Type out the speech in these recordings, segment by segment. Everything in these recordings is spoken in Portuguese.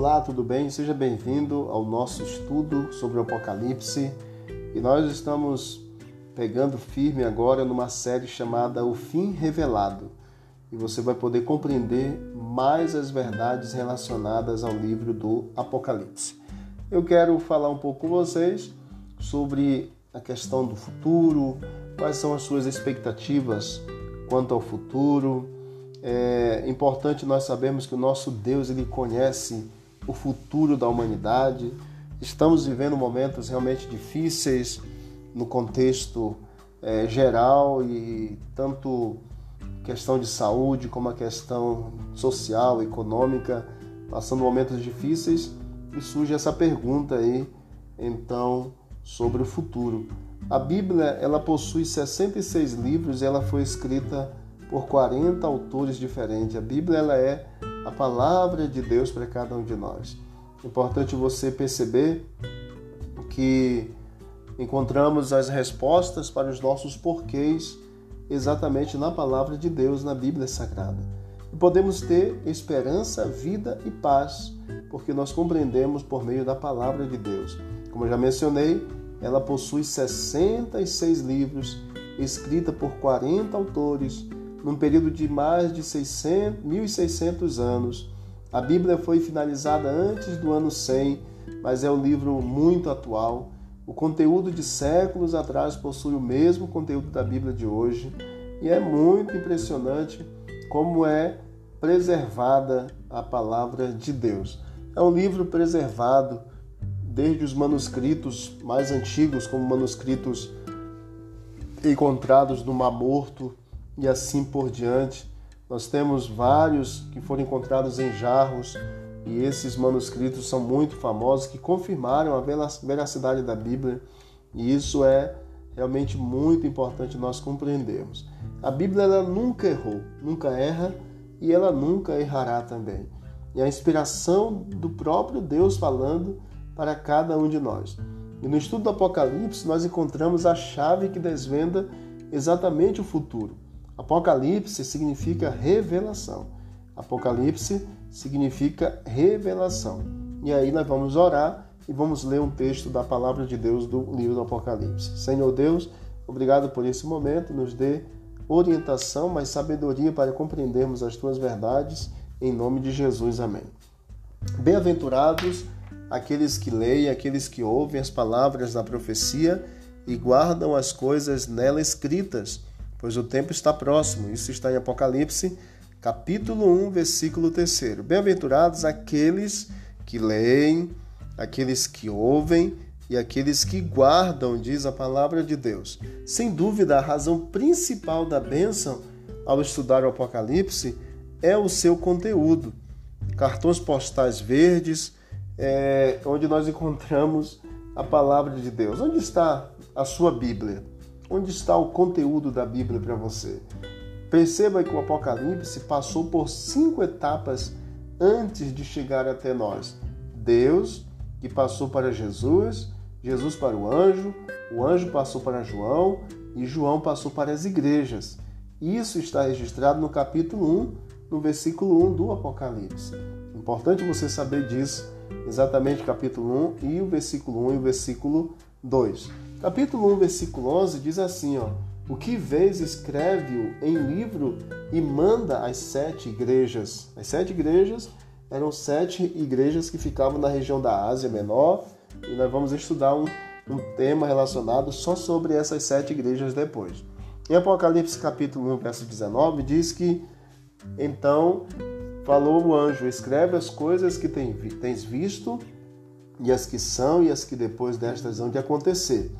Olá, tudo bem? Seja bem-vindo ao nosso estudo sobre o Apocalipse. E nós estamos pegando firme agora numa série chamada O Fim Revelado. E você vai poder compreender mais as verdades relacionadas ao livro do Apocalipse. Eu quero falar um pouco com vocês sobre a questão do futuro, quais são as suas expectativas quanto ao futuro. É importante nós sabermos que o nosso Deus ele conhece o futuro da humanidade. Estamos vivendo momentos realmente difíceis no contexto é, geral e tanto questão de saúde como a questão social, econômica, passando momentos difíceis e surge essa pergunta aí, então, sobre o futuro. A Bíblia, ela possui 66 livros e ela foi escrita por 40 autores diferentes. A Bíblia, ela é a palavra de Deus para cada um de nós. Importante você perceber que encontramos as respostas para os nossos porquês exatamente na palavra de Deus, na Bíblia Sagrada. E podemos ter esperança, vida e paz, porque nós compreendemos por meio da palavra de Deus. Como eu já mencionei, ela possui 66 livros, escrita por 40 autores, num período de mais de 600, 1.600 anos. A Bíblia foi finalizada antes do ano 100, mas é um livro muito atual. O conteúdo de séculos atrás possui o mesmo conteúdo da Bíblia de hoje e é muito impressionante como é preservada a palavra de Deus. É um livro preservado desde os manuscritos mais antigos, como manuscritos encontrados no Mar Morto e assim por diante. Nós temos vários que foram encontrados em jarros e esses manuscritos são muito famosos que confirmaram a veracidade da Bíblia e isso é realmente muito importante nós compreendermos. A Bíblia ela nunca errou, nunca erra e ela nunca errará também. E a inspiração do próprio Deus falando para cada um de nós. E no estudo do Apocalipse, nós encontramos a chave que desvenda exatamente o futuro. Apocalipse significa revelação. Apocalipse significa revelação. E aí nós vamos orar e vamos ler um texto da palavra de Deus do livro do Apocalipse. Senhor Deus, obrigado por esse momento, nos dê orientação, mas sabedoria para compreendermos as tuas verdades, em nome de Jesus. Amém. Bem-aventurados aqueles que leem, aqueles que ouvem as palavras da profecia e guardam as coisas nela escritas, pois o tempo está próximo. Isso está em Apocalipse, capítulo 1, versículo 3. Bem-aventurados aqueles que leem, aqueles que ouvem e aqueles que guardam, diz a palavra de Deus. Sem dúvida, a razão principal da bênção ao estudar o Apocalipse é o seu conteúdo. Cartões postais verdes, é, onde nós encontramos a palavra de Deus. Onde está a sua Bíblia? Onde está o conteúdo da Bíblia para você? Perceba que o Apocalipse passou por cinco etapas antes de chegar até nós. Deus, que passou para Jesus, Jesus para o anjo, o anjo passou para João e João passou para as igrejas. Isso está registrado no capítulo 1, no versículo 1 do Apocalipse. Importante você saber disso exatamente capítulo 1 e o versículo 1 e o versículo 2. Capítulo 1, versículo 11 diz assim, ó: O que vês escreve-o em livro e manda às sete igrejas. As sete igrejas eram sete igrejas que ficavam na região da Ásia Menor e nós vamos estudar um, um tema relacionado só sobre essas sete igrejas depois. Em Apocalipse capítulo 1, verso 19, diz que então Falou o anjo: Escreve as coisas que tens visto, e as que são, e as que depois destas hão de acontecer.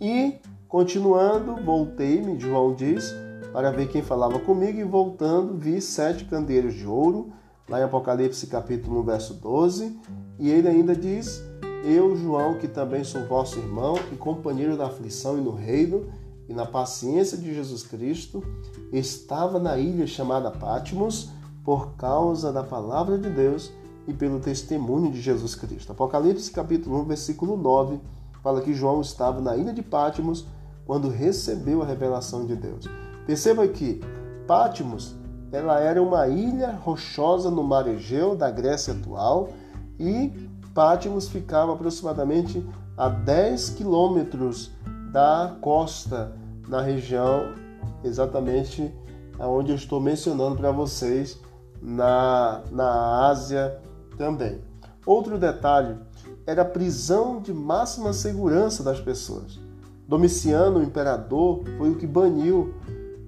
E, continuando, voltei-me, João diz, para ver quem falava comigo, e voltando, vi sete candeeiros de ouro, lá em Apocalipse capítulo 1, verso 12, e ele ainda diz: Eu, João, que também sou vosso irmão e companheiro da aflição e no reino e na paciência de Jesus Cristo, estava na ilha chamada Patmos, por causa da palavra de Deus e pelo testemunho de Jesus Cristo. Apocalipse capítulo 1, versículo 9, fala que João estava na ilha de Pátimos quando recebeu a revelação de Deus. Perceba que Pátimos ela era uma ilha rochosa no mar Egeu da Grécia atual e Pátimos ficava aproximadamente a 10 quilômetros da costa, na região exatamente onde eu estou mencionando para vocês, na, na Ásia também. Outro detalhe era a prisão de máxima segurança das pessoas. Domiciano, o imperador, foi o que baniu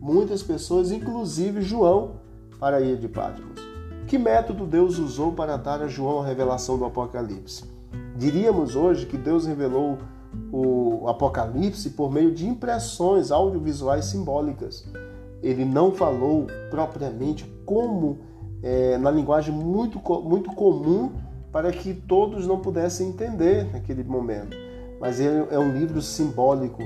muitas pessoas, inclusive João, para ir de Patmos. Que método Deus usou para dar a João a revelação do Apocalipse? Diríamos hoje que Deus revelou o Apocalipse por meio de impressões audiovisuais simbólicas. Ele não falou propriamente como, é, na linguagem muito, muito comum, para que todos não pudessem entender naquele momento. Mas ele é um livro simbólico.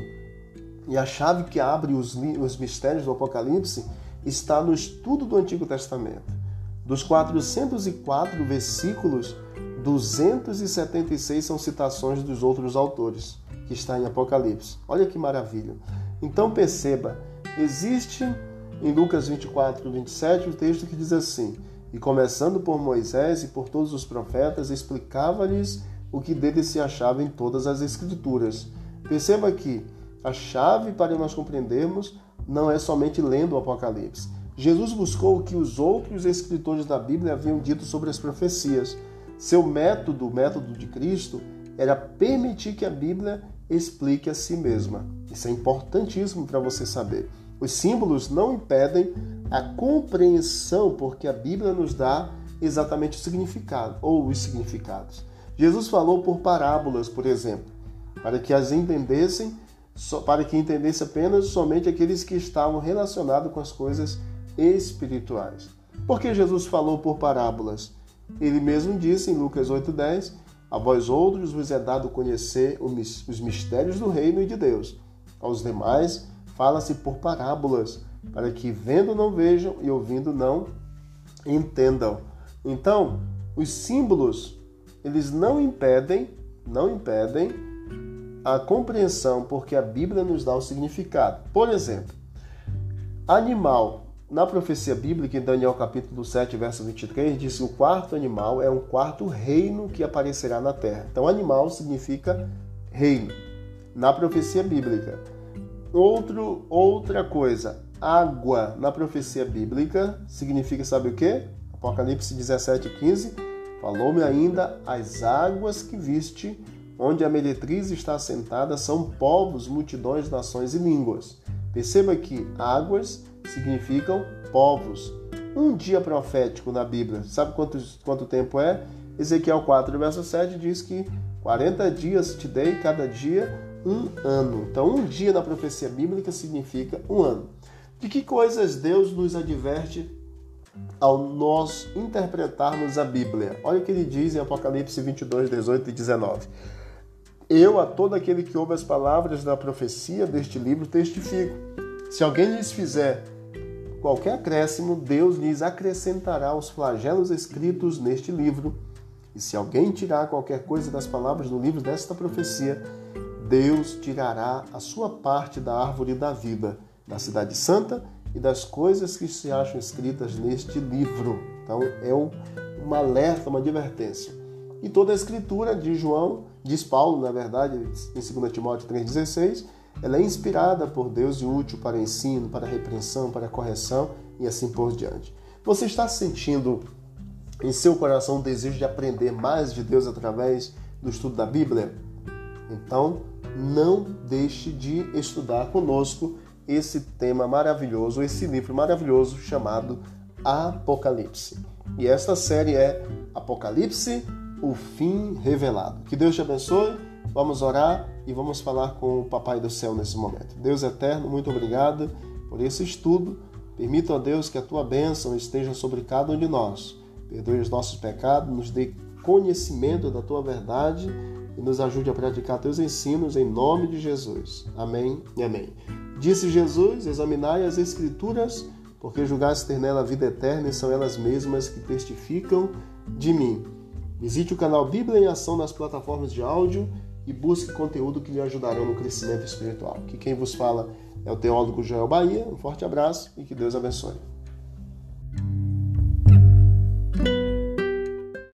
E a chave que abre os, os mistérios do Apocalipse está no estudo do Antigo Testamento. Dos 404 versículos, 276 são citações dos outros autores, que está em Apocalipse. Olha que maravilha. Então perceba, existe em Lucas 24, 27 o texto que diz assim: E começando por Moisés e por todos os profetas, explicava-lhes o que dele se achava em todas as Escrituras. Perceba que a chave para nós compreendermos não é somente lendo o Apocalipse. Jesus buscou o que os outros escritores da Bíblia haviam dito sobre as profecias. Seu método, o método de Cristo, era permitir que a Bíblia explique a si mesma. Isso é importantíssimo para você saber. Os símbolos não impedem a compreensão, porque a Bíblia nos dá exatamente o significado ou os significados. Jesus falou por parábolas, por exemplo, para que as entendessem, para que entendesse apenas somente aqueles que estavam relacionados com as coisas espirituais. Por que Jesus falou por parábolas? Ele mesmo disse em Lucas 8,10: A vós outros vos é dado conhecer os mistérios do reino e de Deus. Aos demais, fala-se por parábolas, para que vendo não vejam e ouvindo não entendam. Então, os símbolos, eles não impedem, não impedem a compreensão, porque a Bíblia nos dá o significado. Por exemplo, animal na profecia bíblica, em Daniel capítulo 7, verso 23, diz que o quarto animal é um quarto reino que aparecerá na terra. Então, animal significa reino, na profecia bíblica. Outro, outra coisa, água na profecia bíblica significa, sabe o que? Apocalipse 17, 15. Falou-me ainda, as águas que viste, onde a meretriz está assentada, são povos, multidões, nações e línguas. Perceba que águas significam povos. Um dia profético na Bíblia, sabe quanto, quanto tempo é? Ezequiel 4, verso 7 diz que 40 dias te dei, cada dia um ano. Então, um dia na profecia bíblica significa um ano. De que coisas Deus nos adverte ao nós interpretarmos a Bíblia? Olha o que ele diz em Apocalipse 22, 18 e 19. Eu, a todo aquele que ouve as palavras da profecia deste livro, testifico. Se alguém lhes fizer qualquer acréscimo, Deus lhes acrescentará os flagelos escritos neste livro. E se alguém tirar qualquer coisa das palavras do livro desta profecia, Deus tirará a sua parte da árvore da vida, da cidade santa e das coisas que se acham escritas neste livro. Então é um, uma alerta, uma advertência. E toda a escritura de João, diz Paulo, na verdade, em 2 Timóteo 3,16, ela é inspirada por Deus e útil para ensino, para repreensão, para correção e assim por diante. Você está sentindo em seu coração o desejo de aprender mais de Deus através do estudo da Bíblia? Então, não deixe de estudar conosco esse tema maravilhoso, esse livro maravilhoso chamado Apocalipse. E esta série é Apocalipse, o fim revelado. Que Deus te abençoe. Vamos orar e vamos falar com o Papai do Céu nesse momento. Deus eterno, muito obrigado por esse estudo. Permita, a Deus, que a tua bênção esteja sobre cada um de nós. Perdoe os nossos pecados, nos dê conhecimento da tua verdade e nos ajude a praticar teus ensinos em nome de Jesus. Amém e amém. Disse Jesus: Examinai as Escrituras, porque julgaste ter nela a vida eterna e são elas mesmas que testificam de mim. Visite o canal Bíblia em Ação nas plataformas de áudio e busque conteúdo que lhe ajudarão no crescimento espiritual. Que quem vos fala é o teólogo Joel Bahia. Um forte abraço e que Deus abençoe.